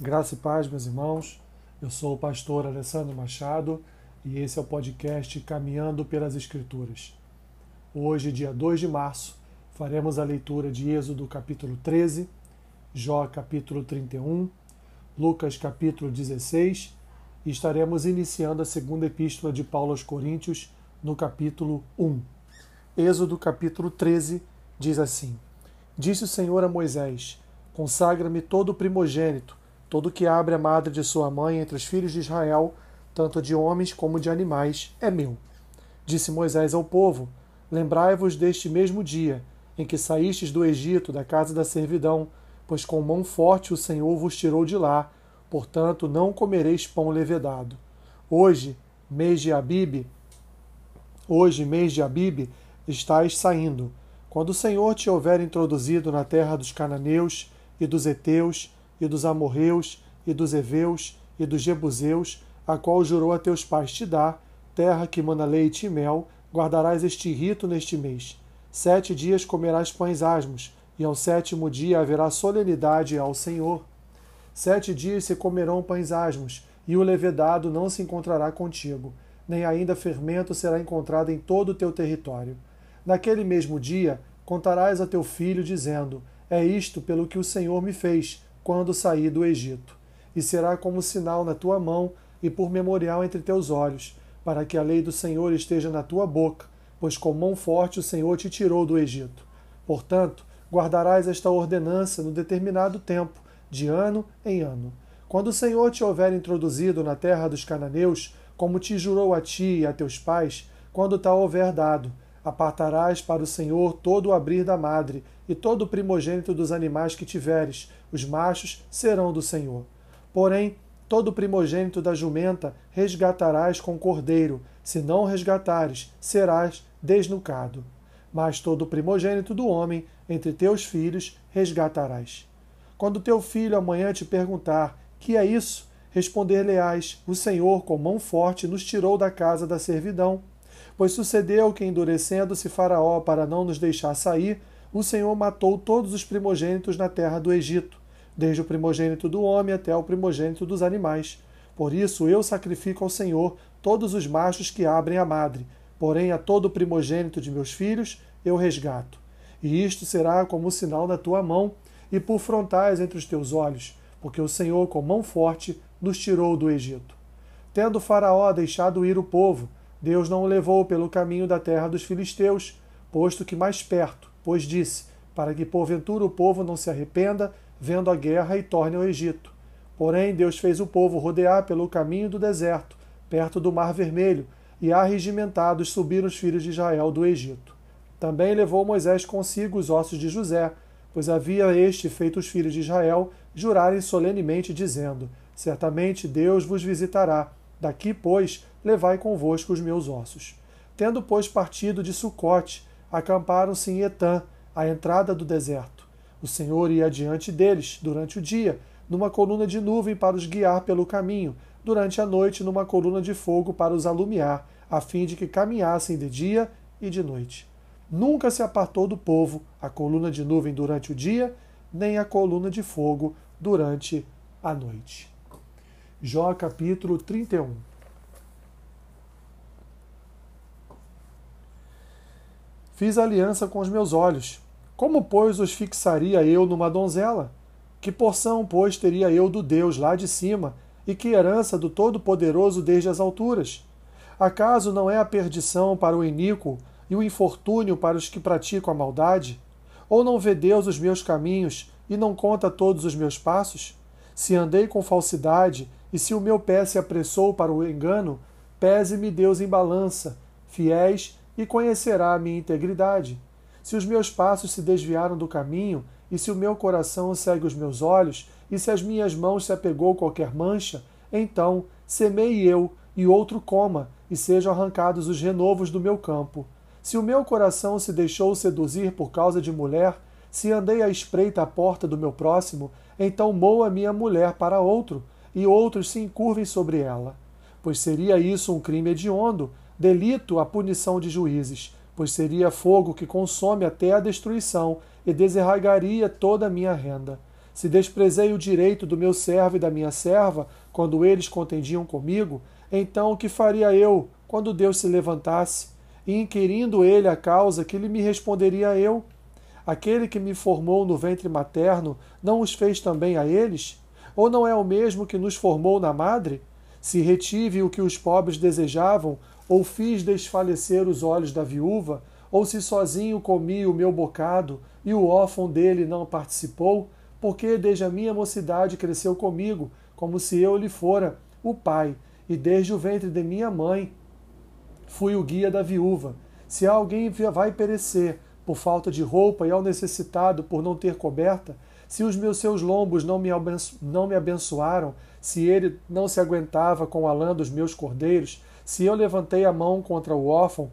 Graça e paz, meus irmãos. Eu sou o pastor Alessandro Machado e esse é o podcast Caminhando pelas Escrituras. Hoje, dia 2 de março, faremos a leitura de Êxodo capítulo 13, Jó capítulo 31, Lucas capítulo 16 e estaremos iniciando a segunda epístola de Paulo aos Coríntios no capítulo 1. Êxodo capítulo 13 diz assim: Disse o Senhor a Moisés: Consagra-me todo o primogênito Todo que abre a madre de sua mãe entre os filhos de Israel, tanto de homens como de animais, é meu. Disse Moisés ao povo: Lembrai-vos deste mesmo dia em que saístes do Egito, da casa da servidão, pois com mão forte o Senhor vos tirou de lá, portanto não comereis pão levedado. Hoje, mês de Abibe, hoje, mês de Abibe, estáis saindo. Quando o Senhor te houver introduzido na terra dos cananeus e dos heteus, e dos amorreus, e dos heveus, e dos jebuseus, a qual jurou a teus pais te dar, terra que mana leite e mel, guardarás este rito neste mês. Sete dias comerás pães asmos, e ao sétimo dia haverá solenidade ao Senhor. Sete dias se comerão pães asmos, e o levedado não se encontrará contigo, nem ainda fermento será encontrado em todo o teu território. Naquele mesmo dia contarás a teu filho, dizendo: É isto pelo que o Senhor me fez quando saí do Egito. E será como sinal na tua mão e por memorial entre teus olhos, para que a lei do Senhor esteja na tua boca, pois com mão forte o Senhor te tirou do Egito. Portanto, guardarás esta ordenança no determinado tempo, de ano em ano. Quando o Senhor te houver introduzido na terra dos cananeus, como te jurou a ti e a teus pais, quando tal houver dado, Apartarás para o Senhor todo o abrir da madre, e todo o primogênito dos animais que tiveres, os machos serão do Senhor. Porém, todo primogênito da jumenta resgatarás com cordeiro, se não resgatares, serás desnucado. Mas todo primogênito do homem, entre teus filhos, resgatarás. Quando teu filho amanhã te perguntar: Que é isso? Responder-lhe-ás: O Senhor, com mão forte, nos tirou da casa da servidão Pois sucedeu que, endurecendo-se Faraó para não nos deixar sair, o Senhor matou todos os primogênitos na terra do Egito, desde o primogênito do homem até o primogênito dos animais. Por isso eu sacrifico ao Senhor todos os machos que abrem a madre, porém a todo primogênito de meus filhos eu resgato. E isto será como sinal na tua mão e por frontais entre os teus olhos, porque o Senhor com mão forte nos tirou do Egito. Tendo Faraó deixado ir o povo, Deus não o levou pelo caminho da terra dos filisteus, posto que mais perto, pois disse, para que porventura o povo não se arrependa, vendo a guerra e torne ao Egito. Porém, Deus fez o povo rodear pelo caminho do deserto, perto do Mar Vermelho, e arregimentados subiram os filhos de Israel do Egito. Também levou Moisés consigo os ossos de José, pois havia este feito os filhos de Israel jurarem solenemente, dizendo: Certamente Deus vos visitará. Daqui, pois, levai convosco os meus ossos. Tendo, pois, partido de Sucote, acamparam-se em Etã, à entrada do deserto. O Senhor ia adiante deles, durante o dia, numa coluna de nuvem para os guiar pelo caminho, durante a noite, numa coluna de fogo para os alumiar, a fim de que caminhassem de dia e de noite. Nunca se apartou do povo a coluna de nuvem durante o dia, nem a coluna de fogo durante a noite. Jó capítulo 31 Fiz aliança com os meus olhos. Como, pois, os fixaria eu numa donzela? Que porção, pois, teria eu do Deus lá de cima, e que herança do Todo-Poderoso desde as alturas? Acaso não é a perdição para o iníquo e o infortúnio para os que praticam a maldade? Ou não vê Deus os meus caminhos e não conta todos os meus passos? Se andei com falsidade e se o meu pé se apressou para o engano, pese-me Deus em balança, fiéis e conhecerá a minha integridade. Se os meus passos se desviaram do caminho, e se o meu coração segue os meus olhos, e se as minhas mãos se apegou qualquer mancha, então semei eu, e outro coma, e sejam arrancados os renovos do meu campo. Se o meu coração se deixou seduzir por causa de mulher, se andei à espreita à porta do meu próximo, então moa minha mulher para outro, e outros se encurvem sobre ela. Pois seria isso um crime hediondo, delito a punição de juízes, pois seria fogo que consome até a destruição e desarraigaria toda a minha renda. Se desprezei o direito do meu servo e da minha serva, quando eles contendiam comigo, então o que faria eu quando Deus se levantasse? E inquirindo ele a causa, que lhe me responderia eu? Aquele que me formou no ventre materno não os fez também a eles? Ou não é o mesmo que nos formou na madre? Se retive o que os pobres desejavam, ou fiz desfalecer os olhos da viúva, ou se sozinho comi o meu bocado e o órfão dele não participou, porque desde a minha mocidade cresceu comigo, como se eu lhe fora o pai, e desde o ventre de minha mãe fui o guia da viúva. Se alguém vai perecer por falta de roupa e ao necessitado por não ter coberta, se os meus seus lombos não me, não me abençoaram, se ele não se aguentava com a lã dos meus cordeiros, se eu levantei a mão contra o órfão,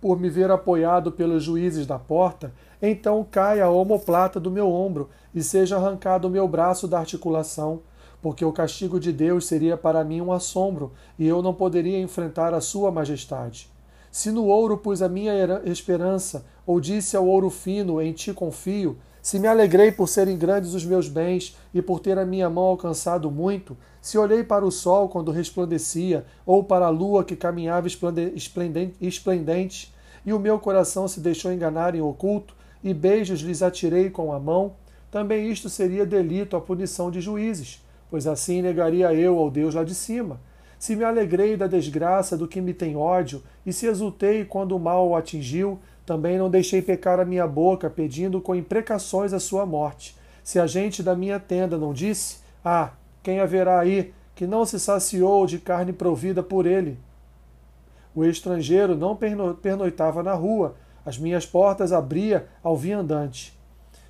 por me ver apoiado pelos juízes da porta, então caia a omoplata do meu ombro e seja arrancado o meu braço da articulação, porque o castigo de Deus seria para mim um assombro e eu não poderia enfrentar a sua majestade. Se no ouro pus a minha esperança, ou disse ao ouro fino, em ti confio, se me alegrei por serem grandes os meus bens e por ter a minha mão alcançado muito, se olhei para o sol quando resplandecia, ou para a lua que caminhava esplendente, e o meu coração se deixou enganar em oculto, e beijos lhes atirei com a mão, também isto seria delito à punição de juízes, pois assim negaria eu ao Deus lá de cima. Se me alegrei da desgraça do que me tem ódio, e se exultei quando o mal o atingiu, também não deixei pecar a minha boca, pedindo com imprecações a sua morte. Se a gente da minha tenda não disse: Ah, quem haverá aí que não se saciou de carne provida por ele? O estrangeiro não pernoitava na rua, as minhas portas abria ao viandante.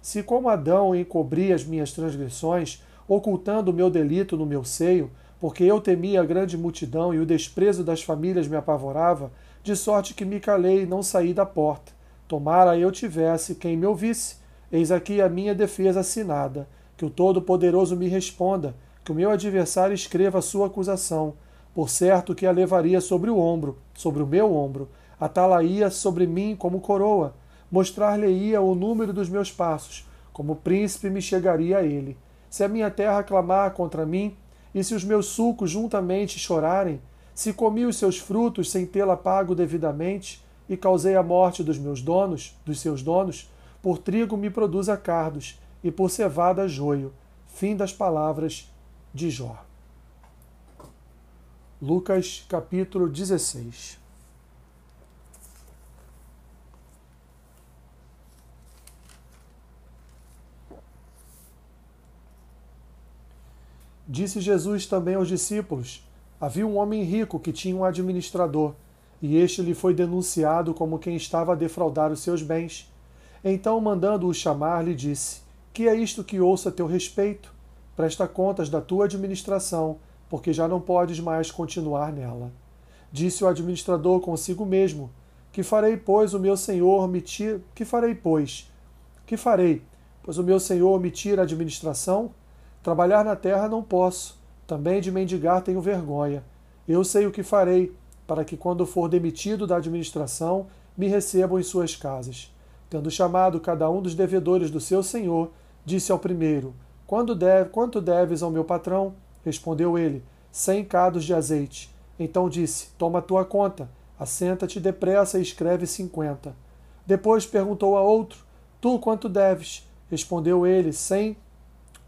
Se como Adão encobri as minhas transgressões, ocultando o meu delito no meu seio, porque eu temia a grande multidão e o desprezo das famílias me apavorava, de sorte que me calei e não saí da porta. Tomara eu tivesse quem me ouvisse. Eis aqui a minha defesa assinada. Que o Todo-Poderoso me responda, que o meu adversário escreva a sua acusação. Por certo que a levaria sobre o ombro, sobre o meu ombro, atalaia sobre mim como coroa, mostrar-lhe-ia o número dos meus passos, como príncipe me chegaria a ele. Se a minha terra clamar contra mim, e se os meus sucos juntamente chorarem, se comi os seus frutos sem tê-la pago devidamente, e causei a morte dos meus donos, dos seus donos, por trigo me produza cardos, e por cevada joio. Fim das palavras de Jó. Lucas capítulo 16 Disse Jesus também aos discípulos: Havia um homem rico que tinha um administrador, e este lhe foi denunciado como quem estava a defraudar os seus bens. Então, mandando-o chamar, lhe disse: Que é isto que ouço a teu respeito? Presta contas da tua administração, porque já não podes mais continuar nela. Disse o administrador consigo mesmo: Que farei, pois, o meu senhor me tira. Que farei, pois? Que farei? Pois o meu senhor me tira a administração? Trabalhar na terra não posso também de mendigar tenho vergonha. Eu sei o que farei, para que, quando for demitido da administração, me recebam em suas casas. Tendo chamado cada um dos devedores do seu senhor, disse ao primeiro: Quando deve, Quanto deves ao meu patrão? Respondeu ele: Cem cados de azeite. Então disse: Toma tua conta, assenta-te depressa e escreve cinquenta. Depois perguntou a outro: Tu quanto deves? Respondeu ele: Cem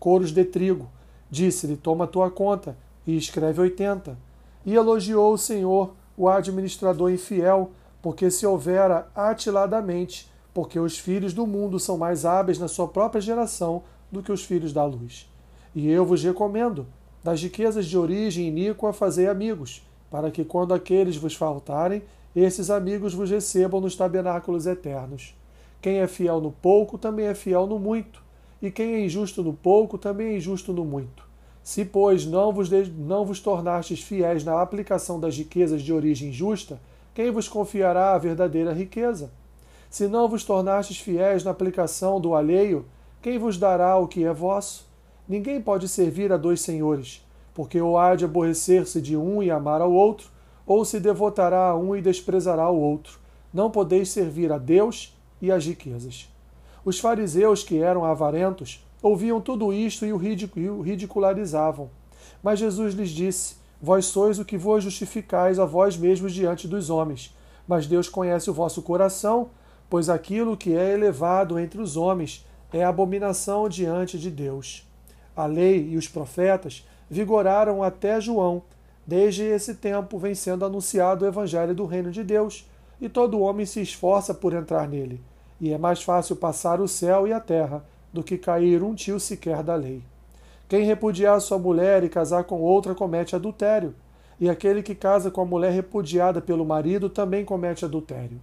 coros de trigo. Disse-lhe: Toma tua conta e escreve oitenta. E elogiou o Senhor o administrador infiel, porque se houvera atiladamente, porque os filhos do mundo são mais hábeis na sua própria geração do que os filhos da luz. E eu vos recomendo, das riquezas de origem iníqua fazei amigos, para que quando aqueles vos faltarem, esses amigos vos recebam nos tabernáculos eternos. Quem é fiel no pouco também é fiel no muito, e quem é injusto no pouco também é injusto no muito. Se, pois, não vos, de... não vos tornastes fiéis na aplicação das riquezas de origem justa, quem vos confiará a verdadeira riqueza? Se não vos tornastes fiéis na aplicação do alheio, quem vos dará o que é vosso? Ninguém pode servir a dois senhores, porque ou há de aborrecer-se de um e amar ao outro, ou se devotará a um e desprezará o outro. Não podeis servir a Deus e às riquezas. Os fariseus, que eram avarentos, ouviam tudo isto e o ridicularizavam. Mas Jesus lhes disse: Vós sois o que vos justificais a vós mesmos diante dos homens. Mas Deus conhece o vosso coração, pois aquilo que é elevado entre os homens é abominação diante de Deus. A lei e os profetas vigoraram até João. Desde esse tempo vem sendo anunciado o evangelho do reino de Deus, e todo homem se esforça por entrar nele. E é mais fácil passar o céu e a terra do que cair um tio sequer da lei. Quem repudiar sua mulher e casar com outra comete adultério, e aquele que casa com a mulher repudiada pelo marido também comete adultério.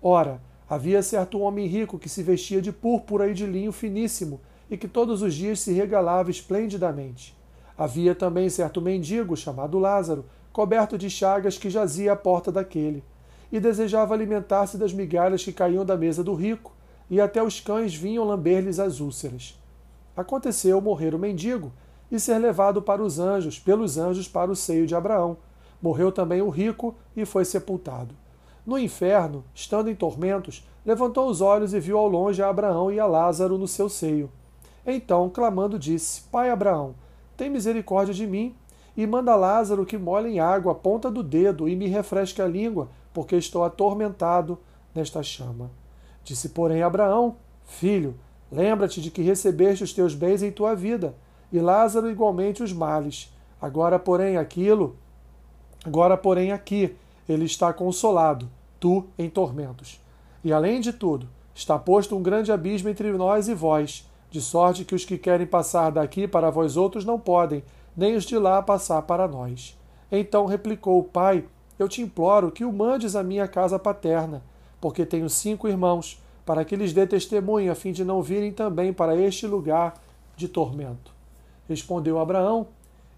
Ora, havia certo homem rico que se vestia de púrpura e de linho finíssimo e que todos os dias se regalava esplendidamente. Havia também certo mendigo chamado Lázaro, coberto de chagas, que jazia à porta daquele, e desejava alimentar-se das migalhas que caíam da mesa do rico, e até os cães vinham lamber-lhes as úlceras. Aconteceu morrer o mendigo e ser levado para os anjos, pelos anjos para o seio de Abraão. Morreu também o rico e foi sepultado. No inferno, estando em tormentos, levantou os olhos e viu ao longe a Abraão e a Lázaro no seu seio. Então, clamando, disse: Pai Abraão, tem misericórdia de mim e manda Lázaro que molhe em água a ponta do dedo e me refresque a língua, porque estou atormentado nesta chama. Disse, porém, Abraão: Filho, lembra-te de que recebeste os teus bens em tua vida, e Lázaro igualmente os males. Agora, porém, aquilo, agora, porém, aqui ele está consolado, tu em tormentos. E além de tudo, está posto um grande abismo entre nós e vós, de sorte que os que querem passar daqui para vós outros não podem, nem os de lá passar para nós. Então replicou o pai: Eu te imploro que o mandes à minha casa paterna, porque tenho cinco irmãos, para que lhes dê testemunho, a fim de não virem também para este lugar de tormento. Respondeu Abraão: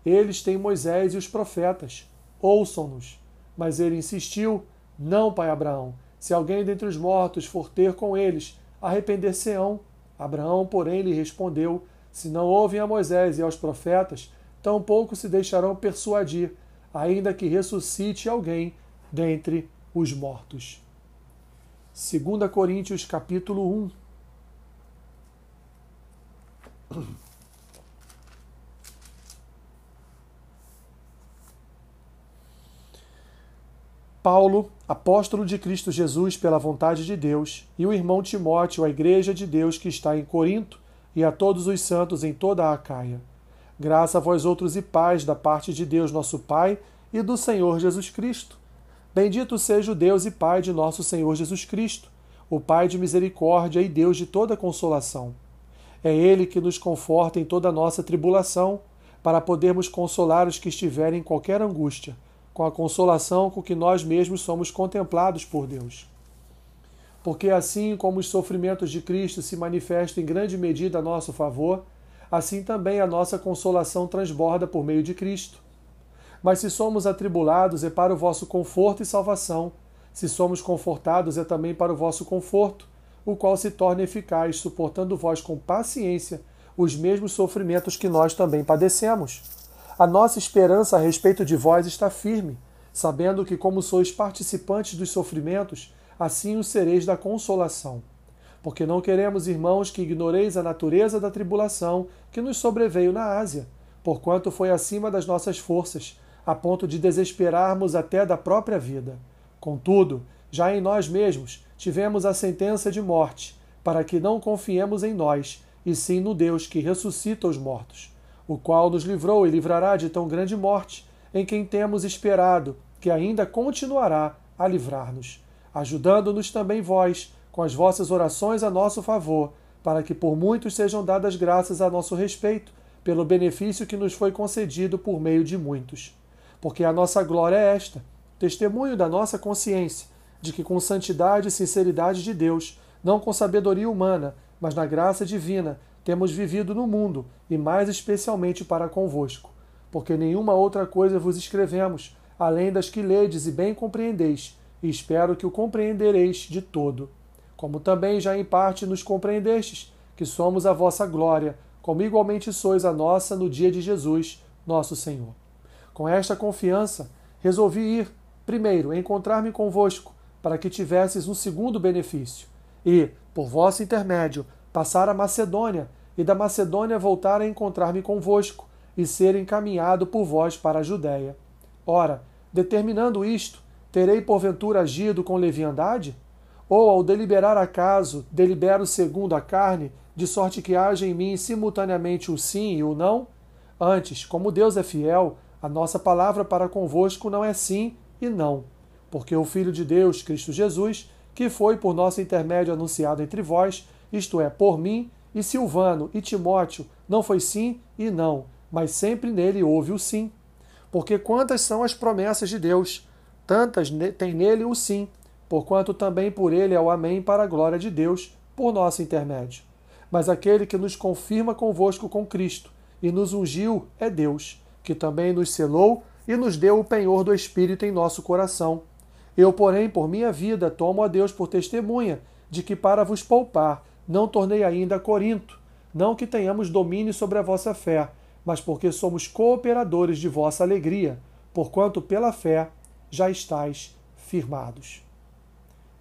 Eles têm Moisés e os profetas, ouçam-nos. Mas ele insistiu: Não, pai Abraão, se alguém dentre os mortos for ter com eles, arrepender-se-ão Abraão, porém, lhe respondeu: Se não ouvem a Moisés e aos profetas, tampouco se deixarão persuadir, ainda que ressuscite alguém dentre os mortos. 2 Coríntios capítulo 1 Paulo, apóstolo de Cristo Jesus pela vontade de Deus, e o irmão Timóteo, a igreja de Deus que está em Corinto, e a todos os santos em toda a Acaia. Graça a vós outros e paz da parte de Deus nosso Pai e do Senhor Jesus Cristo. Bendito seja o Deus e Pai de nosso Senhor Jesus Cristo, o Pai de misericórdia e Deus de toda consolação. É Ele que nos conforta em toda nossa tribulação, para podermos consolar os que estiverem em qualquer angústia com a consolação com que nós mesmos somos contemplados por Deus. Porque assim como os sofrimentos de Cristo se manifestam em grande medida a nosso favor, assim também a nossa consolação transborda por meio de Cristo. Mas se somos atribulados, é para o vosso conforto e salvação. Se somos confortados, é também para o vosso conforto, o qual se torna eficaz, suportando vós com paciência os mesmos sofrimentos que nós também padecemos. A nossa esperança a respeito de vós está firme, sabendo que, como sois participantes dos sofrimentos, assim o sereis da consolação. Porque não queremos, irmãos, que ignoreis a natureza da tribulação que nos sobreveio na Ásia, porquanto foi acima das nossas forças, a ponto de desesperarmos até da própria vida. Contudo, já em nós mesmos tivemos a sentença de morte, para que não confiemos em nós, e sim no Deus que ressuscita os mortos o qual nos livrou e livrará de tão grande morte, em quem temos esperado, que ainda continuará a livrar-nos, ajudando-nos também vós, com as vossas orações a nosso favor, para que por muitos sejam dadas graças a nosso respeito, pelo benefício que nos foi concedido por meio de muitos. Porque a nossa glória é esta, testemunho da nossa consciência, de que com santidade e sinceridade de Deus, não com sabedoria humana, mas na graça divina, temos vivido no mundo, e mais especialmente para convosco, porque nenhuma outra coisa vos escrevemos, além das que ledes e bem compreendeis, e espero que o compreendereis de todo. Como também já em parte nos compreendestes, que somos a vossa glória, como igualmente sois a nossa no dia de Jesus, nosso Senhor. Com esta confiança, resolvi ir, primeiro, encontrar-me convosco, para que tivesses um segundo benefício, e, por vosso intermédio, passar a Macedônia, e da Macedônia voltar a encontrar-me convosco, e ser encaminhado por vós para a Judéia. Ora, determinando isto, terei porventura agido com leviandade? Ou, ao deliberar acaso, delibero segundo a carne, de sorte que haja em mim simultaneamente o sim e o não? Antes, como Deus é fiel, a nossa palavra para convosco não é sim e não, porque o Filho de Deus, Cristo Jesus, que foi por nosso intermédio anunciado entre vós, isto é, por mim, e Silvano e Timóteo, não foi sim e não, mas sempre nele houve o sim. Porque quantas são as promessas de Deus, tantas tem nele o sim, porquanto também por ele é o amém para a glória de Deus, por nosso intermédio. Mas aquele que nos confirma convosco com Cristo e nos ungiu é Deus, que também nos selou e nos deu o penhor do Espírito em nosso coração. Eu, porém, por minha vida, tomo a Deus por testemunha de que, para vos poupar, não tornei ainda a Corinto, não que tenhamos domínio sobre a vossa fé, mas porque somos cooperadores de vossa alegria, porquanto pela fé já estáis firmados.